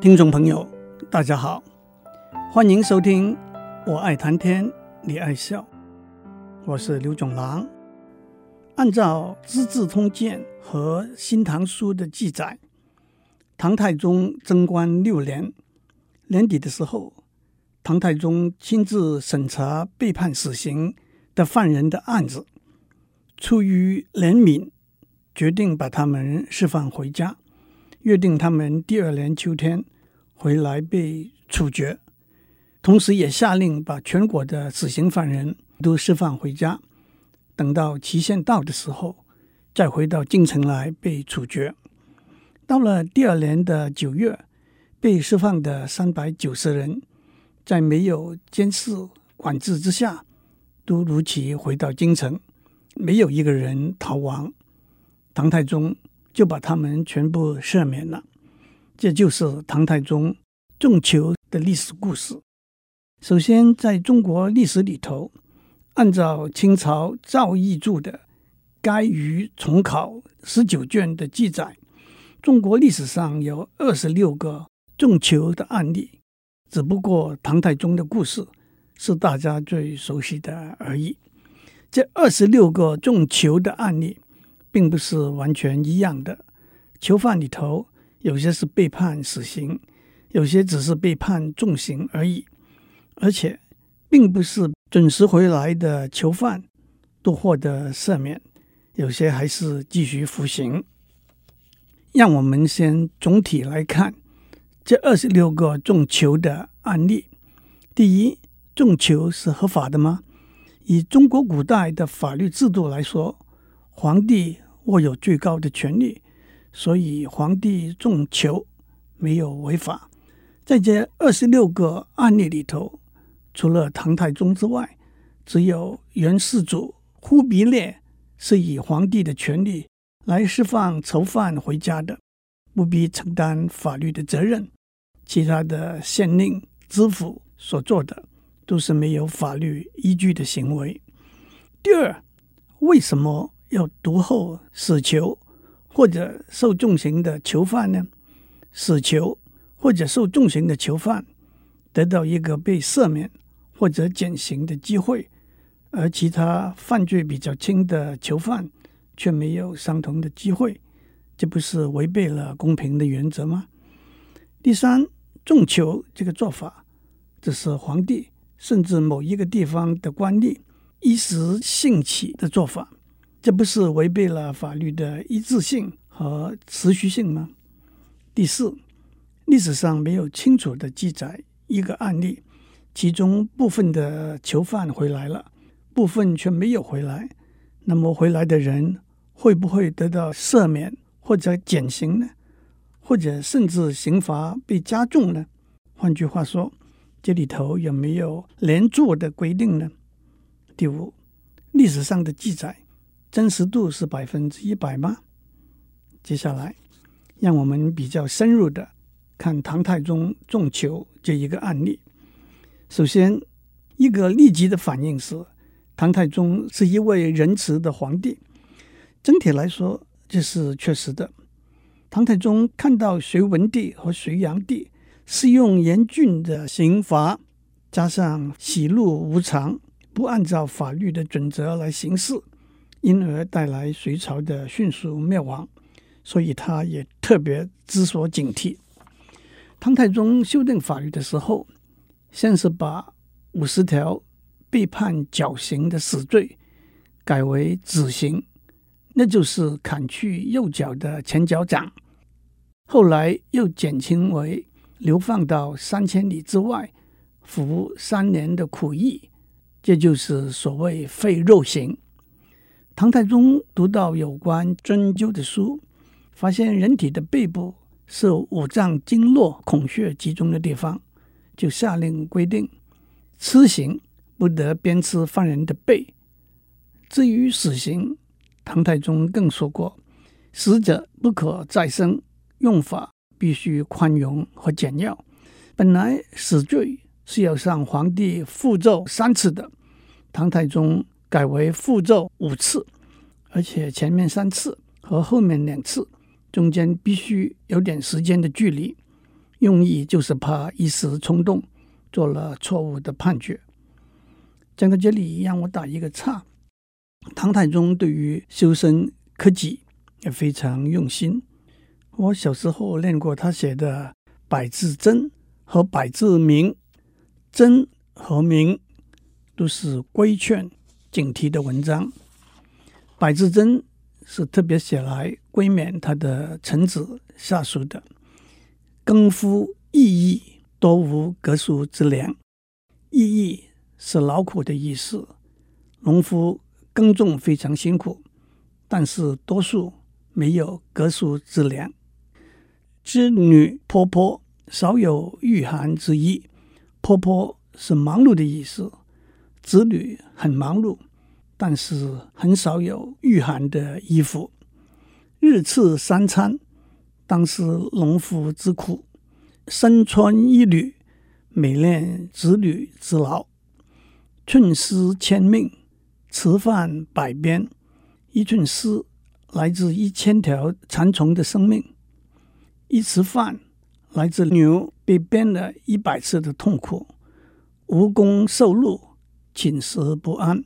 听众朋友，大家好，欢迎收听《我爱谈天，你爱笑》，我是刘总郎。按照《资治通鉴》和《新唐书》的记载，唐太宗贞观六年年底的时候，唐太宗亲自审查被判死刑的犯人的案子，出于怜悯，决定把他们释放回家。约定他们第二年秋天回来被处决，同时也下令把全国的死刑犯人都释放回家，等到期限到的时候，再回到京城来被处决。到了第二年的九月，被释放的三百九十人，在没有监视管制之下，都如期回到京城，没有一个人逃亡。唐太宗。就把他们全部赦免了，这就是唐太宗重囚的历史故事。首先，在中国历史里头，按照清朝赵翼著的《该于重考》十九卷的记载，中国历史上有二十六个重囚的案例，只不过唐太宗的故事是大家最熟悉的而已。这二十六个重囚的案例。并不是完全一样的，囚犯里头有些是被判死刑，有些只是被判重刑而已，而且并不是准时回来的囚犯都获得赦免，有些还是继续服刑。让我们先总体来看这二十六个重囚的案例。第一，重囚是合法的吗？以中国古代的法律制度来说，皇帝。握有最高的权力，所以皇帝重囚没有违法。在这二十六个案例里头，除了唐太宗之外，只有元世祖忽必烈是以皇帝的权力来释放囚犯回家的，不必承担法律的责任。其他的县令、知府所做的都是没有法律依据的行为。第二，为什么？要读后死囚或者受重刑的囚犯呢？死囚或者受重刑的囚犯得到一个被赦免或者减刑的机会，而其他犯罪比较轻的囚犯却没有相同的机会，这不是违背了公平的原则吗？第三，重囚这个做法，这是皇帝甚至某一个地方的官吏一时兴起的做法。这不是违背了法律的一致性和持续性吗？第四，历史上没有清楚的记载一个案例，其中部分的囚犯回来了，部分却没有回来。那么回来的人会不会得到赦免或者减刑呢？或者甚至刑罚被加重呢？换句话说，这里头有没有连坐的规定呢？第五，历史上的记载。真实度是百分之一百吗？接下来，让我们比较深入的看唐太宗重囚这一个案例。首先，一个立即的反应是，唐太宗是一位仁慈的皇帝。整体来说，这是确实的。唐太宗看到隋文帝和隋炀帝是用严峻的刑罚，加上喜怒无常，不按照法律的准则来行事。因而带来隋朝的迅速灭亡，所以他也特别知所警惕。唐太宗修订法律的时候，先是把五十条被判绞刑的死罪改为子刑，那就是砍去右脚的前脚掌。后来又减轻为流放到三千里之外，服三年的苦役，这就是所谓废肉刑。唐太宗读到有关针灸的书，发现人体的背部是五脏经络孔穴集中的地方，就下令规定，笞刑不得鞭笞犯人的背。至于死刑，唐太宗更说过，死者不可再生，用法必须宽容和简要。本来死罪是要向皇帝复奏三次的，唐太宗。改为复奏五次，而且前面三次和后面两次中间必须有点时间的距离，用意就是怕一时冲动做了错误的判决。讲到这里，让我打一个岔。唐太宗对于修身克己也非常用心。我小时候练过他写的《百字真》和《百字明》，真和明都是规劝警惕的文章。《百字真》是特别写来规勉他的臣子下属的。耕夫役役，多无格俗之良。役役是劳苦的意思，农夫耕种非常辛苦，但是多数没有格俗之良。织女婆婆少有御寒之意，婆婆是忙碌的意思，子女很忙碌，但是很少有御寒的衣服。日赐三餐。当是农夫之苦，身穿一缕，每练子女之劳。寸丝千命，吃饭百鞭。一寸丝来自一千条蚕虫的生命，一匙饭来自牛被鞭了一百次的痛苦。无功受禄，寝食不安。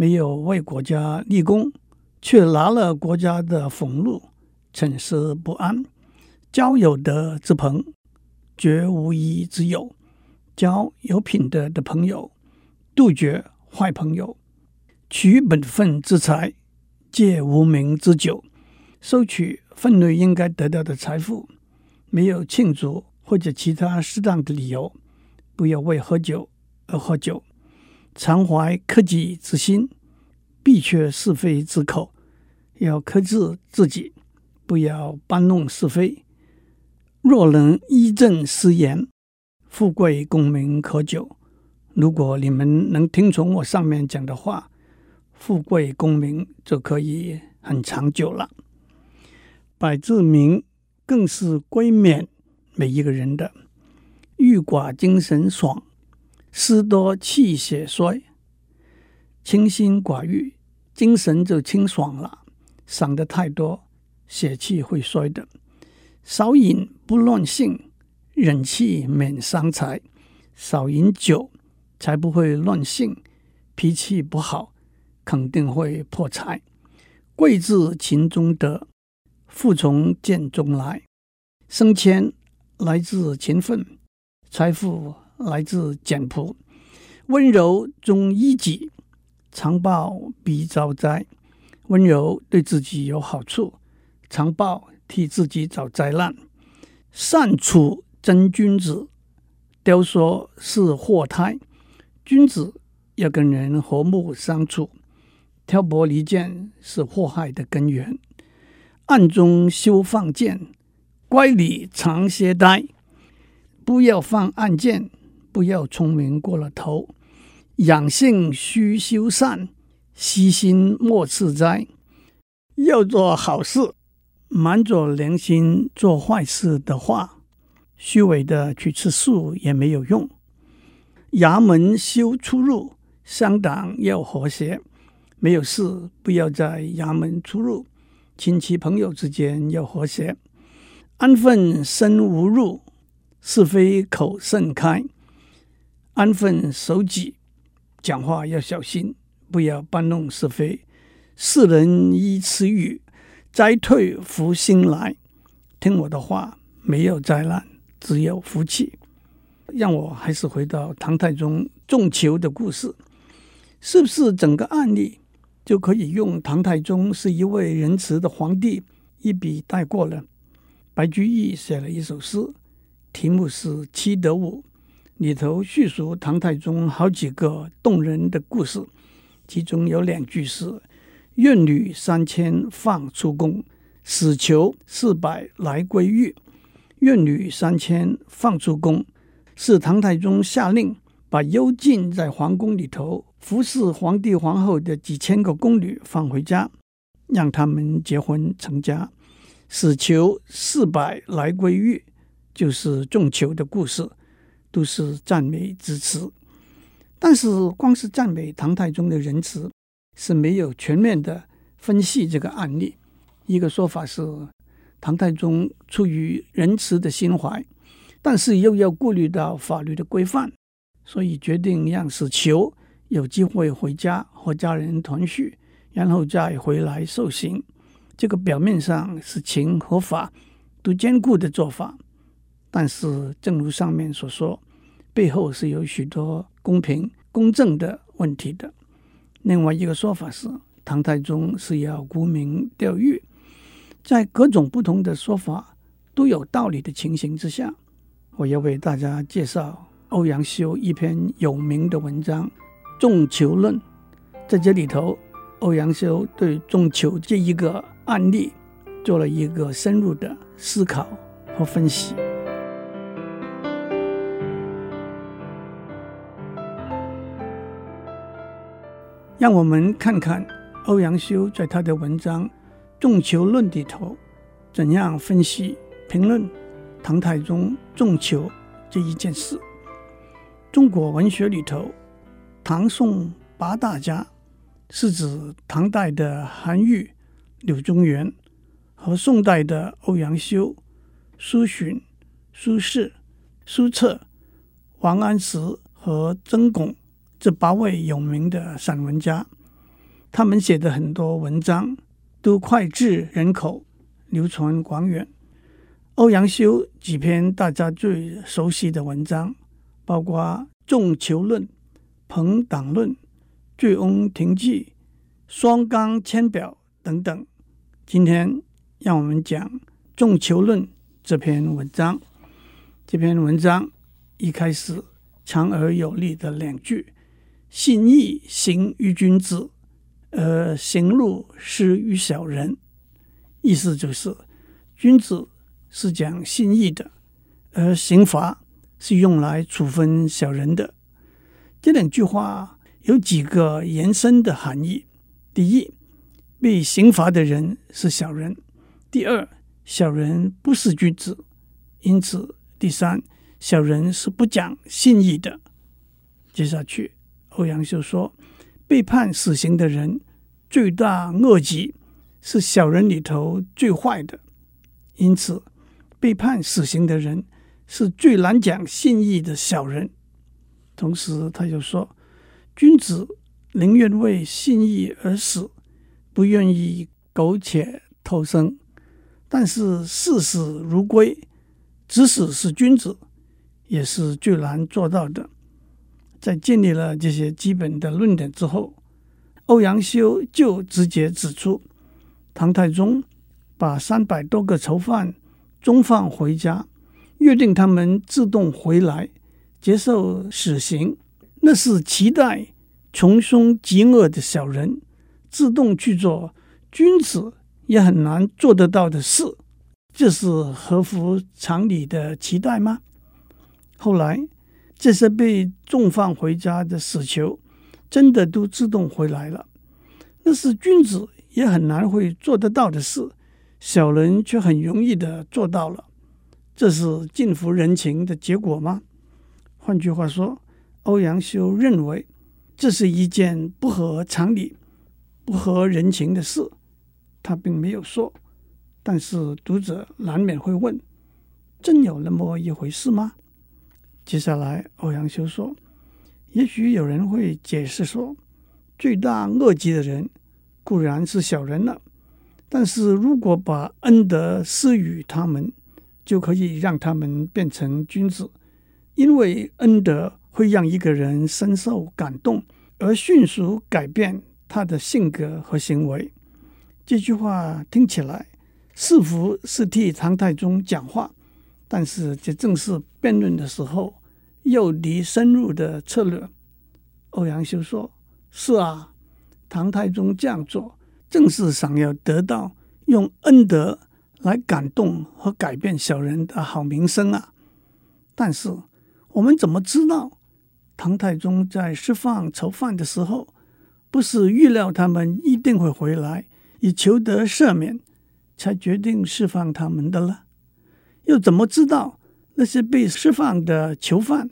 没有为国家立功，却拿了国家的俸禄。寝食不安，交有德之朋，绝无义之友。交有品德的朋友，杜绝坏朋友。取本分之财，戒无名之酒。收取分内应该得到的财富，没有庆祝或者其他适当的理由，不要为喝酒而喝酒。常怀克己之心，必却是非之口，要克制自己。不要搬弄是非。若能依正誓言，富贵功名可久。如果你们能听从我上面讲的话，富贵功名就可以很长久了。百字明更是规勉每一个人的：欲寡精神爽，思多气血衰。清心寡欲，精神就清爽了；想得太多。血气会衰的，少饮不乱性，忍气免伤财。少饮酒才不会乱性，脾气不好肯定会破财。贵自勤中得，富从俭中来。升迁来自勤奋，财富来自简朴。温柔中依己，常报必遭灾。温柔对自己有好处。常报替自己找灾难，善处真君子，雕说是祸胎。君子要跟人和睦相处，挑拨离间是祸害的根源。暗中修放箭，乖里藏些呆。不要放暗箭，不要聪明过了头。养性须修善，惜心莫自灾。要做好事。满着良心做坏事的话，虚伪的去吃素也没有用。衙门休出入，乡党要和谐。没有事不要在衙门出入，亲戚朋友之间要和谐。安分身无入，是非口甚开。安分守己，讲话要小心，不要搬弄是非。世人依此语。灾退福星来，听我的话，没有灾难，只有福气。让我还是回到唐太宗种球的故事，是不是整个案例就可以用唐太宗是一位仁慈的皇帝一笔带过了？白居易写了一首诗，题目是《七德舞》，里头叙述唐太宗好几个动人的故事，其中有两句是。愿女三千放出宫，死囚四百来归狱。愿女三千放出宫，是唐太宗下令把幽禁在皇宫里头服侍皇帝皇后的几千个宫女放回家，让他们结婚成家。死囚四百来归狱，就是种球的故事，都是赞美之词。但是，光是赞美唐太宗的仁慈。是没有全面的分析这个案例。一个说法是，唐太宗出于仁慈的心怀，但是又要顾虑到法律的规范，所以决定让死囚有机会回家和家人团聚，然后再回来受刑。这个表面上是情和法都兼顾的做法，但是正如上面所说，背后是有许多公平公正的问题的。另外一个说法是，唐太宗是要沽名钓誉。在各种不同的说法都有道理的情形之下，我要为大家介绍欧阳修一篇有名的文章《仲囚论》。在这里头，欧阳修对仲囚这一个案例做了一个深入的思考和分析。让我们看看欧阳修在他的文章。《仲囚论》里头怎样分析评论唐太宗仲囚这一件事？中国文学里头，唐宋八大家是指唐代的韩愈、柳宗元和宋代的欧阳修、苏洵、苏轼、苏辙、王安石和曾巩这八位有名的散文家，他们写的很多文章。都脍炙人口，流传广远。欧阳修几篇大家最熟悉的文章，包括《仲囚论》《朋党论》《醉翁亭记》《双缸千表》等等。今天让我们讲《仲囚论》这篇文章。这篇文章一开始强而有力的两句：“信义行于君子。”而刑戮施于小人，意思就是君子是讲信义的，而刑罚是用来处分小人的。这两句话有几个延伸的含义：第一，被刑罚的人是小人；第二，小人不是君子；因此，第三，小人是不讲信义的。接下去，欧阳修说。被判死刑的人，罪大恶极，是小人里头最坏的。因此，被判死刑的人是最难讲信义的小人。同时，他又说，君子宁愿为信义而死，不愿意苟且偷生。但是，视死如归，即使是君子，也是最难做到的。在建立了这些基本的论点之后，欧阳修就直接指出，唐太宗把三百多个囚犯终放回家，约定他们自动回来接受死刑，那是期待穷凶极恶的小人自动去做君子也很难做得到的事，这是合乎常理的期待吗？后来。这些被重放回家的死囚，真的都自动回来了。那是君子也很难会做得到的事，小人却很容易的做到了。这是近乎人情的结果吗？换句话说，欧阳修认为这是一件不合常理、不合人情的事。他并没有说，但是读者难免会问：真有那么一回事吗？接下来，欧阳修说：“也许有人会解释说，罪大恶极的人固然是小人了，但是如果把恩德施予他们，就可以让他们变成君子，因为恩德会让一个人深受感动，而迅速改变他的性格和行为。”这句话听起来似乎是替唐太宗讲话，但是这正是辩论的时候。诱敌深入的策略，欧阳修说：“是啊，唐太宗这样做，正是想要得到用恩德来感动和改变小人的好名声啊。但是，我们怎么知道唐太宗在释放囚犯的时候，不是预料他们一定会回来，以求得赦免，才决定释放他们的了？又怎么知道？”那些被释放的囚犯，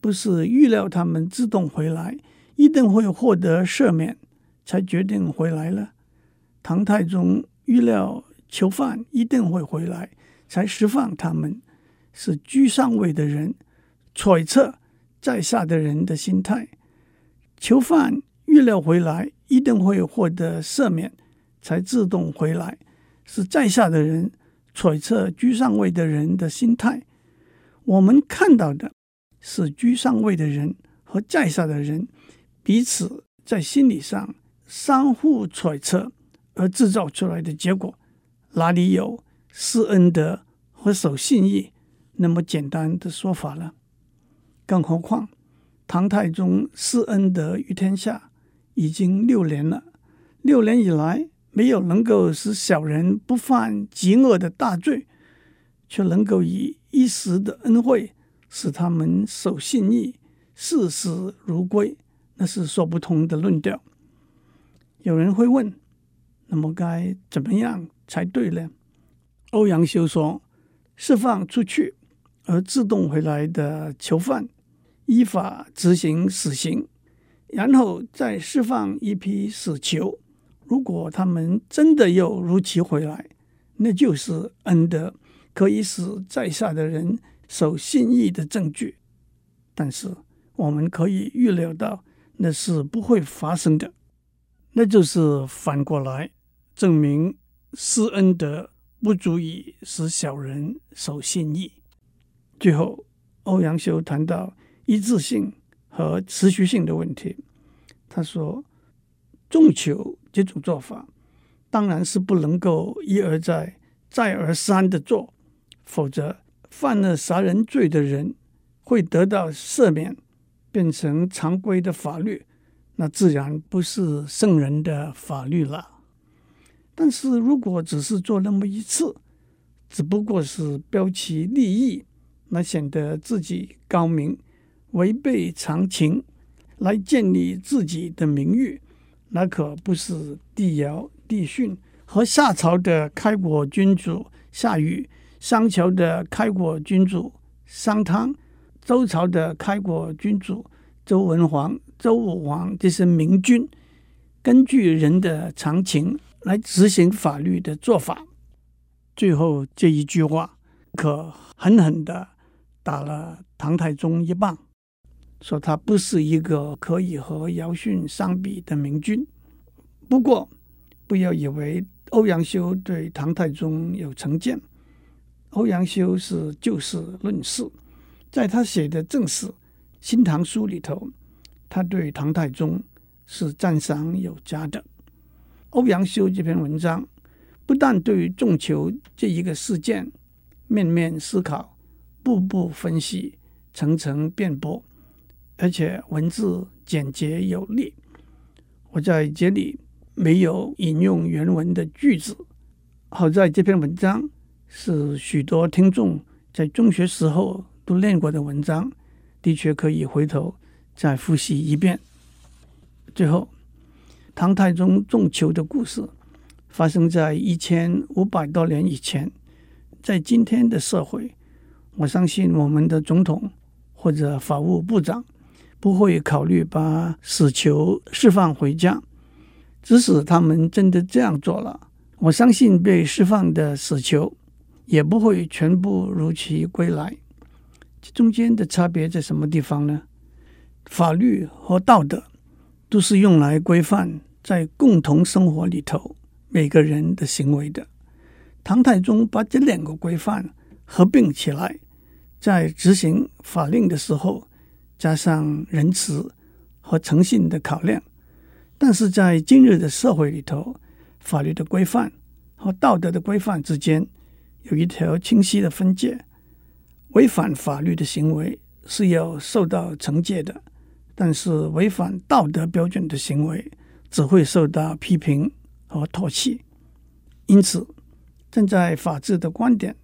不是预料他们自动回来，一定会获得赦免，才决定回来了。唐太宗预料囚犯一定会回来，才释放他们，是居上位的人揣测在下的人的心态。囚犯预料回来一定会获得赦免，才自动回来，是在下的人揣测居上位的人的心态。我们看到的是居上位的人和在下的人彼此在心理上相互揣测而制造出来的结果，哪里有施恩德和守信义那么简单的说法呢？更何况，唐太宗施恩德于天下已经六年了，六年以来没有能够使小人不犯极恶的大罪，却能够以一时的恩惠使他们守信义、视死如归，那是说不通的论调。有人会问：那么该怎么样才对呢？欧阳修说：释放出去而自动回来的囚犯。依法执行死刑，然后再释放一批死囚。如果他们真的又如期回来，那就是恩德，可以使在下的人守信义的证据。但是我们可以预料到，那是不会发生的。那就是反过来证明施恩德不足以使小人守信义。最后，欧阳修谈到。一致性和持续性的问题，他说：“重求这种做法当然是不能够一而再、再而三的做，否则犯了杀人罪的人会得到赦免，变成常规的法律，那自然不是圣人的法律了。但是如果只是做那么一次，只不过是标其立异，那显得自己高明。”违背常情来建立自己的名誉，那可不是帝尧、帝训和夏朝的开国君主夏禹、商朝的开国君主商汤、周朝的开国君主周文王、周武王这些明君根据人的常情来执行法律的做法。最后这一句话可狠狠地打了唐太宗一棒。说他不是一个可以和尧舜相比的明君。不过，不要以为欧阳修对唐太宗有成见。欧阳修是就事论事，在他写的正史《新唐书》里头，他对唐太宗是赞赏有加的。欧阳修这篇文章不但对于重囚这一个事件面面思考、步步分析、层层辩驳。而且文字简洁有力，我在这里没有引用原文的句子。好在这篇文章是许多听众在中学时候都练过的文章，的确可以回头再复习一遍。最后，唐太宗重囚的故事发生在一千五百多年以前，在今天的社会，我相信我们的总统或者法务部长。不会考虑把死囚释放回家，即使他们真的这样做了，我相信被释放的死囚也不会全部如期归来。这中间的差别在什么地方呢？法律和道德都是用来规范在共同生活里头每个人的行为的。唐太宗把这两个规范合并起来，在执行法令的时候。加上仁慈和诚信的考量，但是在今日的社会里头，法律的规范和道德的规范之间有一条清晰的分界。违反法律的行为是要受到惩戒的，但是违反道德标准的行为只会受到批评和唾弃。因此，站在法治的观点，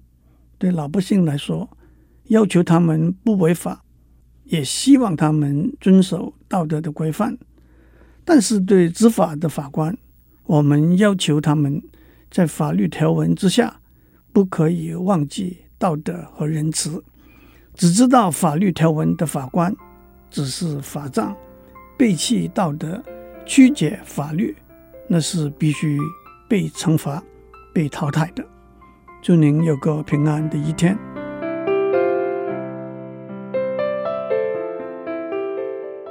对老百姓来说，要求他们不违法。也希望他们遵守道德的规范，但是对执法的法官，我们要求他们在法律条文之下，不可以忘记道德和仁慈。只知道法律条文的法官只是法杖背弃道德曲解法律那是必须被惩罚被淘汰的。祝您有个平安的一天。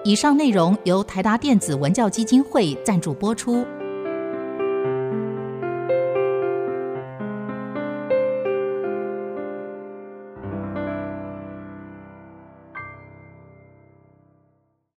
以上内容由台达电子文教基金会赞助播出。